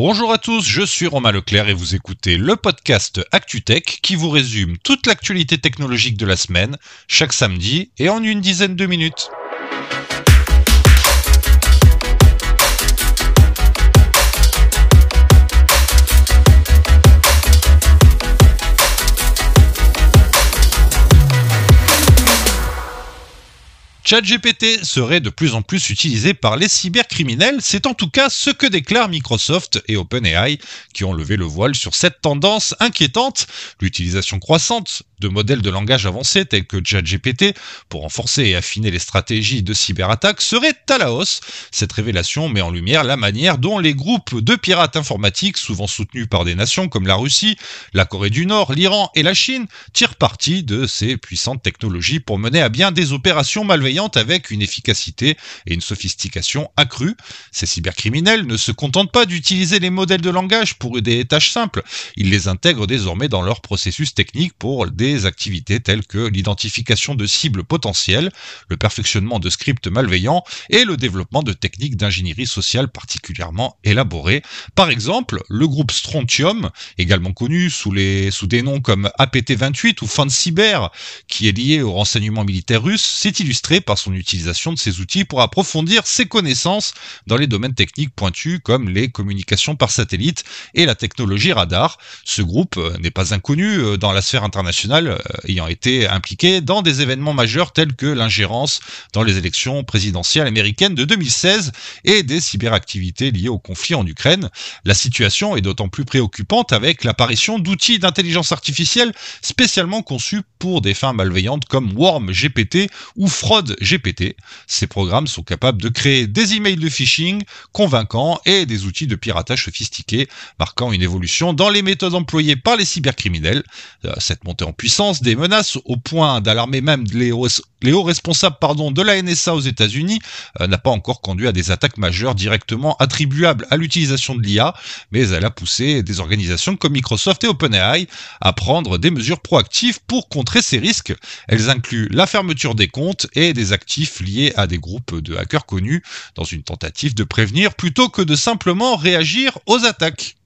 Bonjour à tous, je suis Romain Leclerc et vous écoutez le podcast ActuTech qui vous résume toute l'actualité technologique de la semaine, chaque samedi et en une dizaine de minutes. ChatGPT serait de plus en plus utilisé par les cybercriminels, c'est en tout cas ce que déclarent Microsoft et OpenAI qui ont levé le voile sur cette tendance inquiétante. L'utilisation croissante de modèles de langage avancés tels que ChatGPT pour renforcer et affiner les stratégies de cyberattaque serait à la hausse. Cette révélation met en lumière la manière dont les groupes de pirates informatiques, souvent soutenus par des nations comme la Russie, la Corée du Nord, l'Iran et la Chine, tirent parti de ces puissantes technologies pour mener à bien des opérations malveillantes avec une efficacité et une sophistication accrues. Ces cybercriminels ne se contentent pas d'utiliser les modèles de langage pour des tâches simples, ils les intègrent désormais dans leur processus technique pour des activités telles que l'identification de cibles potentielles, le perfectionnement de scripts malveillants et le développement de techniques d'ingénierie sociale particulièrement élaborées. Par exemple, le groupe Strontium, également connu sous, des noms comme APT28 ou FanCyber, qui est lié au renseignement militaire russe, s'est illustré par son utilisation de ces outils pour approfondir ses connaissances dans les domaines techniques pointus comme les communications par satellite et la technologie radar. Ce groupe euh, n'est pas inconnu euh, dans la sphère internationale euh, ayant été impliqué dans des événements majeurs tels que l'ingérence dans les élections présidentielles américaines de 2016 et des cyberactivités liées au conflit en Ukraine. La situation est d'autant plus préoccupante avec l'apparition d'outils d'intelligence artificielle spécialement conçus pour des fins malveillantes comme Worm GPT ou Fraud GPT. Ces programmes sont capables de créer des emails de phishing convaincants et des outils de piratage sophistiqués, marquant une évolution dans les méthodes employées par les cybercriminels. Euh, cette montée en puissance des menaces au point d'alarmer même les hauts, responsables pardon, de la NSA aux États-Unis euh, n'a pas encore conduit à des attaques majeures directement attribuables à l'utilisation de l'IA, mais elle a poussé des organisations comme Microsoft et OpenAI à prendre des mesures proactives pour contrer ces risques. Elles incluent la fermeture des comptes et des actifs liés à des groupes de hackers connus dans une tentative de prévenir plutôt que de simplement réagir aux attaques.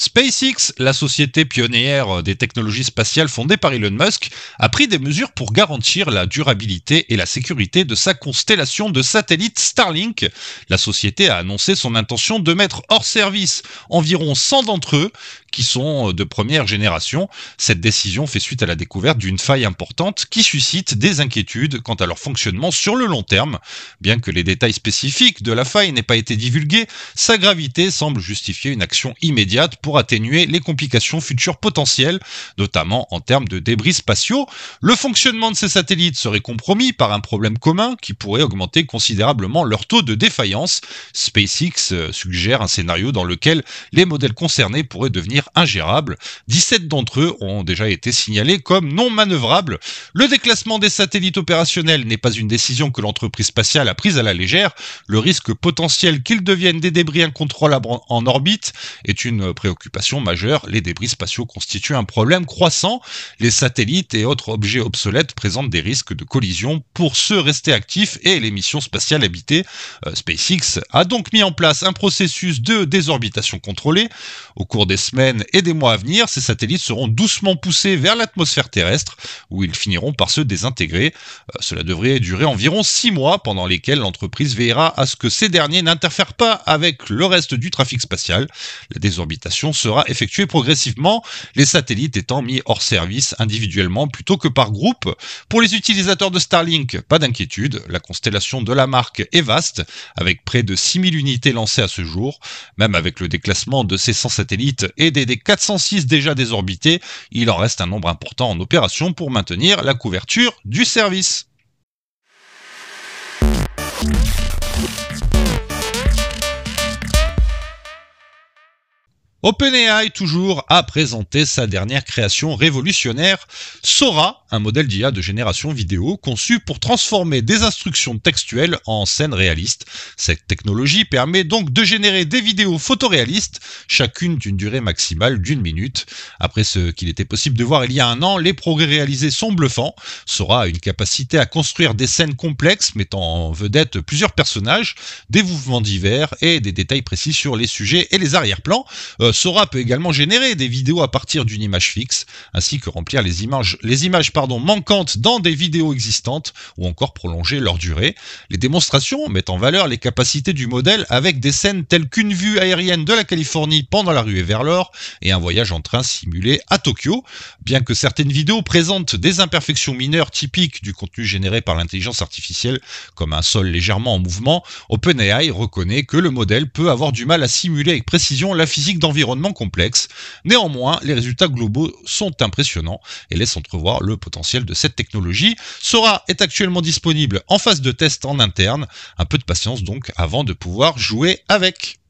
SpaceX, la société pionnière des technologies spatiales fondée par Elon Musk, a pris des mesures pour garantir la durabilité et la sécurité de sa constellation de satellites Starlink. La société a annoncé son intention de mettre hors service environ 100 d'entre eux qui sont de première génération. Cette décision fait suite à la découverte d'une faille importante qui suscite des inquiétudes quant à leur fonctionnement sur le long terme. Bien que les détails spécifiques de la faille n'aient pas été divulgués, sa gravité semble justifier une action immédiate pour atténuer les complications futures potentielles, notamment en termes de débris spatiaux. Le fonctionnement de ces satellites serait compromis par un problème commun qui pourrait augmenter considérablement leur taux de défaillance. SpaceX euh, suggère un scénario dans lequel les modèles concernés pourraient devenir ingérables. 17 d'entre eux ont déjà été signalés comme non manœuvrables. Le déclassement des satellites opérationnels n'est pas une décision que l'entreprise spatiale a prise à la légère. Le risque potentiel qu'ils deviennent des débris incontrôlables en orbite est une préoccupation majeure. Les débris spatiaux constituent un problème croissant. Les satellites et autres objets obsolètes présentent des risques de collision pour ceux restés actifs et les missions spatiales habitées. Euh, SpaceX a donc mis en place un processus de désorbitation contrôlée. Au cours des semaines et des mois à venir, ces satellites seront doucement poussés vers l'atmosphère terrestre, où ils finiront par se désintégrer. Euh, cela devrait durer environ six mois, pendant lesquels l'entreprise veillera à ce que ces derniers n'interfèrent pas avec le reste du trafic spatial. La désorbitation sera effectuée progressivement, les satellites étant mis hors service individuellement plutôt que par groupe. Pour les utilisateurs de Starlink, pas d'inquiétude, la constellation de la marque est vaste, avec près de 6000 unités lancées à ce jour. Même avec le déclassement de ces 100 satellites et des des 406 déjà désorbités, il en reste un nombre important en opération pour maintenir la couverture du service. OpenAI toujours a présenté sa dernière création révolutionnaire, Sora, un modèle d'IA de génération vidéo conçu pour transformer des instructions textuelles en scènes réalistes. Cette technologie permet donc de générer des vidéos photoréalistes, chacune d'une durée maximale d'une minute. Après ce qu'il était possible de voir il y a un an, les progrès réalisés sont bluffants. Sora a une capacité à construire des scènes complexes mettant en vedette plusieurs personnages, des mouvements divers et des détails précis sur les sujets et les arrière-plans. Euh, Sora peut également générer des vidéos à partir d'une image fixe, ainsi que remplir les images, les images manquantes dans des vidéos existantes ou encore prolonger leur durée. Les démonstrations mettent en valeur les capacités du modèle avec des scènes telles qu'une vue aérienne de la Californie pendant la ruée vers l'or et un voyage en train simulé à Tokyo. Bien que certaines vidéos présentent des imperfections mineures typiques du contenu généré par l'intelligence artificielle, comme un sol légèrement en mouvement, OpenAI reconnaît que le modèle peut avoir du mal à simuler avec précision la physique d'environnement complexe. Néanmoins, les résultats globaux sont impressionnants et laissent entrevoir le potentiel de cette technologie. Sora est actuellement disponible en phase de test en interne. Un peu de patience donc avant de pouvoir jouer avec.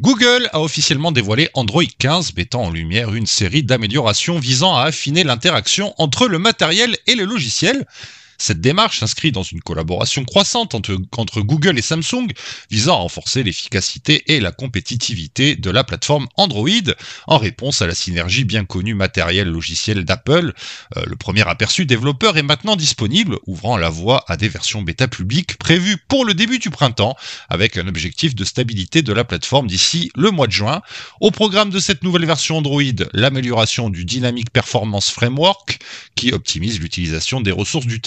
Google a officiellement dévoilé Android 15, mettant en lumière une série d'améliorations visant à affiner l'interaction entre le matériel et le logiciel. Cette démarche s'inscrit dans une collaboration croissante entre, Google et Samsung visant à renforcer l'efficacité et la compétitivité de la plateforme Android en réponse à la synergie bien connue matériel-logiciel d'Apple. Euh, le premier aperçu développeur est maintenant disponible, ouvrant la voie à des versions bêta publiques prévues pour le début du printemps avec un objectif de stabilité de la plateforme d'ici le mois de juin. Au programme de cette nouvelle version Android, l'amélioration du Dynamic Performance Framework qui optimise l'utilisation des ressources du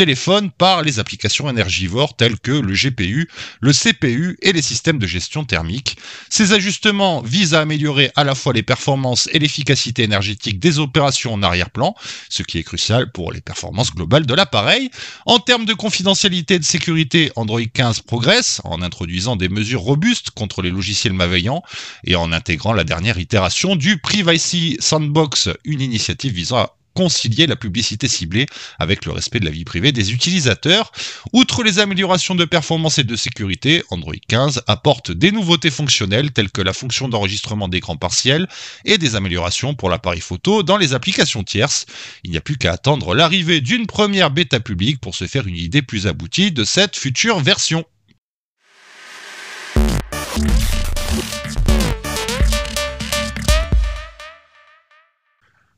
par les applications énergivores telles que le GPU, le CPU et les systèmes de gestion thermique. Ces ajustements visent à améliorer à la fois les performances et l'efficacité énergétique des opérations en arrière-plan, ce qui est crucial pour les performances globales de l'appareil. En termes de confidentialité et de sécurité, Android 15 progresse en introduisant des mesures robustes contre les logiciels malveillants et en intégrant la dernière itération du Privacy Sandbox, une initiative visant à concilier la publicité ciblée avec le respect de la vie privée des utilisateurs. Outre les améliorations de performance et de sécurité, Android 15 apporte des nouveautés fonctionnelles telles que la fonction d'enregistrement d'écran partiel et des améliorations pour l'appareil photo dans les applications tierces. Il n'y a plus qu'à attendre l'arrivée d'une première bêta publique pour se faire une idée plus aboutie de cette future version.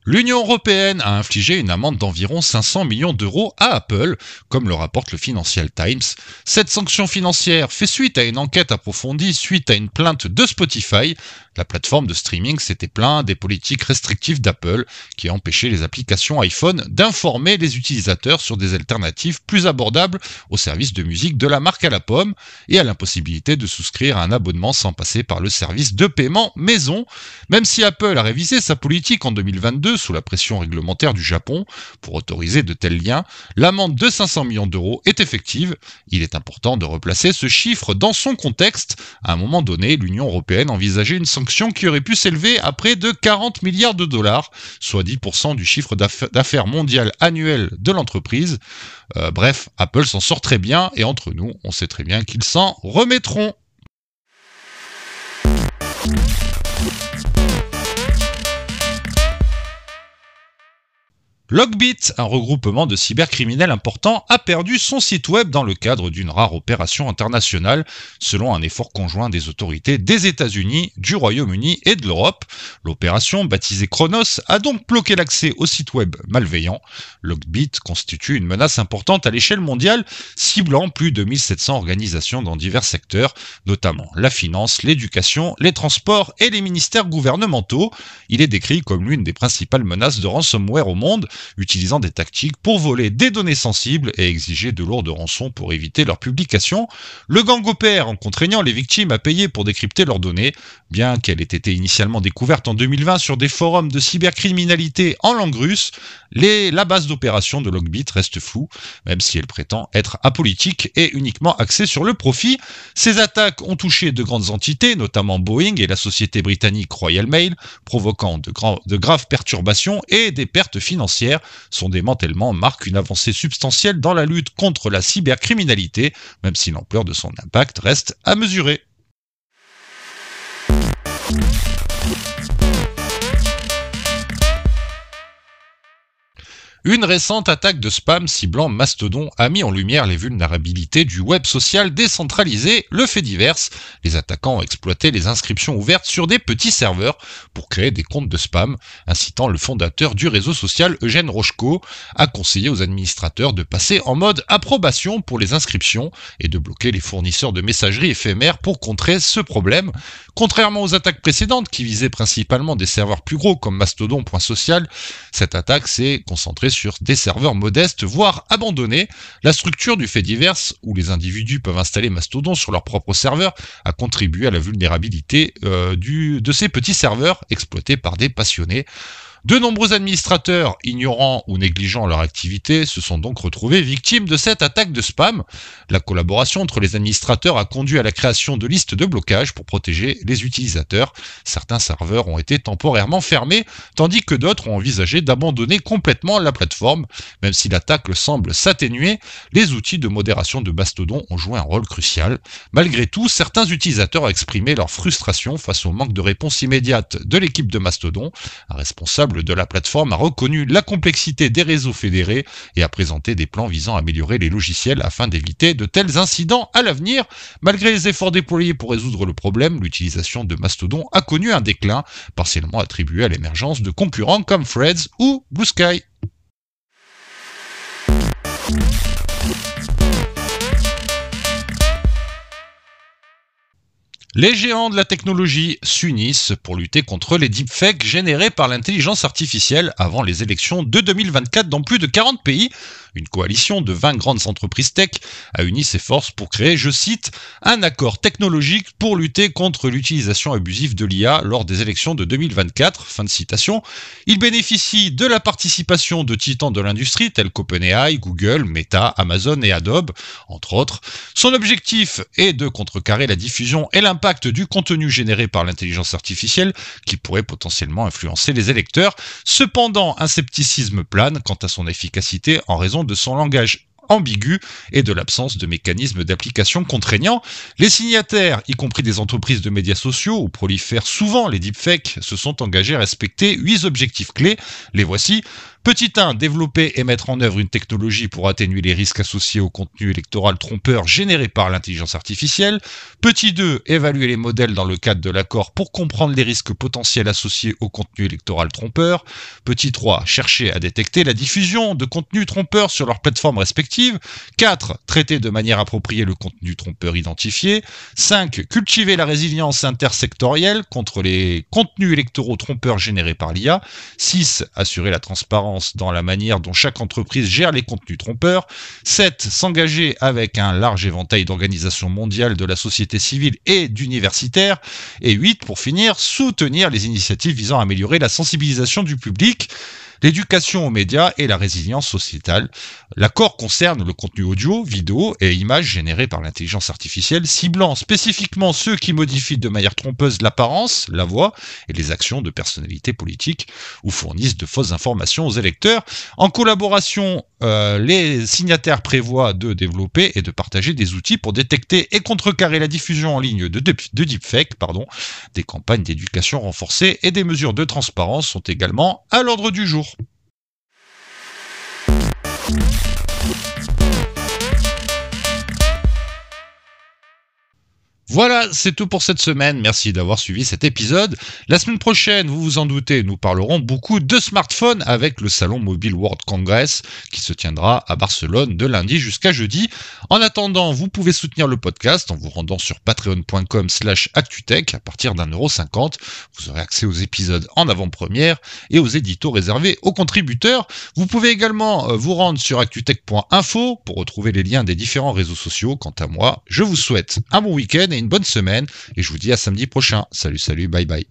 L'Union européenne a infligé une amende d'environ 500 millions d'euros à Apple, comme le rapporte le Financial Times. Cette sanction financière fait suite à une enquête approfondie suite à une plainte de Spotify. La plateforme de streaming s'était plaint des politiques restrictives d'Apple qui empêchaient les applications iPhone d'informer les utilisateurs sur des alternatives plus abordables aux services de musique de la marque à la pomme et à l'impossibilité de souscrire à un abonnement sans passer par le service de paiement maison. Même si Apple a révisé sa politique en 2022, sous la pression réglementaire du Japon pour autoriser de tels liens, l'amende de 500 millions d'euros est effective. Il est important de replacer ce chiffre dans son contexte. À un moment donné, l'Union européenne envisageait une sanction qui aurait pu s'élever à près de 40 milliards de dollars, soit 10% du chiffre d'affaires mondial annuel de l'entreprise. Euh, bref, Apple s'en sort très bien et entre nous, on sait très bien qu'ils s'en remettront. Logbit, un regroupement de cybercriminels importants, a perdu son site web dans le cadre d'une rare opération internationale, selon un effort conjoint des autorités des États-Unis, du Royaume-Uni et de l'Europe. L'opération, baptisée Chronos, a donc bloqué l'accès au site web malveillant. Logbit constitue une menace importante à l'échelle mondiale, ciblant plus de 1700 organisations dans divers secteurs, notamment la finance, l'éducation, les transports et les ministères gouvernementaux. Il est décrit comme l'une des principales menaces de ransomware au monde, utilisant des tactiques pour voler des données sensibles et exiger de lourdes rançons pour éviter leur publication. Le gang opère en contraignant les victimes à payer pour décrypter leurs données, bien qu'elle ait été initialement découverte en 2020 sur des forums de cybercriminalité en langue russe. la base d'opération de Logbit reste floue, même si elle prétend être apolitique et uniquement axée sur le profit. Ces attaques ont touché de grandes entités, notamment Boeing et la société britannique Royal Mail, provoquant de graves perturbations et des pertes financières Son démantèlement marque une avancée substantielle dans la lutte contre la cybercriminalité, même si l'ampleur de son impact reste à mesurer. Une récente attaque de spam ciblant Mastodon a mis en lumière les vulnérabilités du web social décentralisé, le fait divers. Les attaquants ont exploité les inscriptions ouvertes sur des petits serveurs pour créer des comptes de spam, incitant le fondateur du réseau social Eugène Rochko à conseiller aux administrateurs de passer en mode approbation pour les inscriptions et de bloquer les fournisseurs de messagerie éphémère pour contrer ce problème. Contrairement aux attaques précédentes qui visaient principalement des serveurs plus gros comme Mastodon.social, cette attaque s'est concentrée sur des serveurs modestes, voire abandonnés. La structure du fait divers, où les individus peuvent installer Mastodon sur leur propre serveur, a contribué à la vulnérabilité euh, du, de ces petits serveurs exploités par des passionnés. De nombreux administrateurs, ignorant ou négligent leur activité, se sont donc retrouvés victimes de cette attaque de spam. La collaboration entre les administrateurs a conduit à la création de listes de blocage pour protéger les utilisateurs. Certains serveurs ont été temporairement fermés, tandis que d'autres ont envisagé d'abandonner complètement la plateforme. Même si l'attaque semble s'atténuer, les outils de modération de Mastodon ont joué un rôle crucial. Malgré tout, certains utilisateurs ont exprimé leur frustration face au manque de réponse immédiate de l'équipe de Mastodon. Un responsable de la plateforme a reconnu la complexité des réseaux fédérés et a présenté des plans visant à améliorer les logiciels afin d'éviter de tels incidents à l'avenir. Malgré les efforts déployés pour résoudre le problème, l'utilisation de Mastodon a connu un déclin, partiellement attribué à l'émergence de concurrents comme Freds ou Blue Sky. Les géants de la technologie s'unissent pour lutter contre les deepfakes générés par l'intelligence artificielle avant les élections de 2024 dans plus de 40 pays. Une coalition de 20 grandes entreprises tech a uni ses forces pour créer, je cite, un accord technologique pour lutter contre l'utilisation abusive de l'IA lors des élections de 2024. Fin de citation. Il bénéficie de la participation de titans de l'industrie tels qu'OpenAI, Google, Meta, Amazon et Adobe, entre autres. Son objectif est de contrecarrer la diffusion et l'impact du contenu généré par l'intelligence artificielle qui pourrait potentiellement influencer les électeurs. Cependant, un scepticisme plane quant à son efficacité en raison de son langage ambigu et de l'absence de mécanismes d'application contraignants. Les signataires, y compris des entreprises de médias sociaux où prolifèrent souvent les deepfakes, se sont engagés à respecter huit objectifs clés. Les voici. Petit 1, développer et mettre en œuvre une technologie pour atténuer les risques associés au contenu électoral trompeur généré par l'intelligence artificielle. Petit 2, évaluer les modèles dans le cadre de l'accord pour comprendre les risques potentiels associés au contenu électoral trompeur. Petit 3, chercher à détecter la diffusion de contenu trompeur sur leurs plateformes respectives. 4, traiter de manière appropriée le contenu trompeur identifié. 5, cultiver la résilience intersectorielle contre les contenus électoraux trompeurs générés par l'IA. 6, assurer la transparence dans la manière dont chaque entreprise gère les contenus trompeurs. 7. S'engager avec un large éventail d'organisations mondiales de la société civile et d'universitaires. Et 8. Pour finir, soutenir les initiatives visant à améliorer la sensibilisation du public l'éducation aux médias et la résilience sociétale. L'accord concerne le contenu audio, vidéo et images générés par l'intelligence artificielle, ciblant spécifiquement ceux qui modifient de manière trompeuse l'apparence, la voix et les actions de personnalités politiques ou fournissent de fausses informations aux électeurs. En collaboration, euh, les signataires prévoient de développer et de partager des outils pour détecter et contrecarrer la diffusion en ligne de, de deepfake, pardon. Des campagnes d'éducation renforcées et des mesures de transparence sont également à l'ordre du jour. Thank you. Voilà, c'est tout pour cette semaine. Merci d'avoir suivi cet épisode. La semaine prochaine, vous vous en doutez, nous parlerons beaucoup de smartphones avec le salon Mobile World Congress qui se tiendra à Barcelone de lundi jusqu'à jeudi. En attendant, vous pouvez soutenir le podcast en vous rendant sur patreon.com slash actutech à partir d'un euro cinquante. Vous aurez accès aux épisodes en avant-première et aux éditos réservés aux contributeurs. Vous pouvez également euh, vous rendre sur actutech.info pour retrouver les liens des différents réseaux sociaux. Quant à moi, je vous souhaite un bon week-end une bonne semaine et je vous dis à samedi prochain. Salut, salut, bye bye.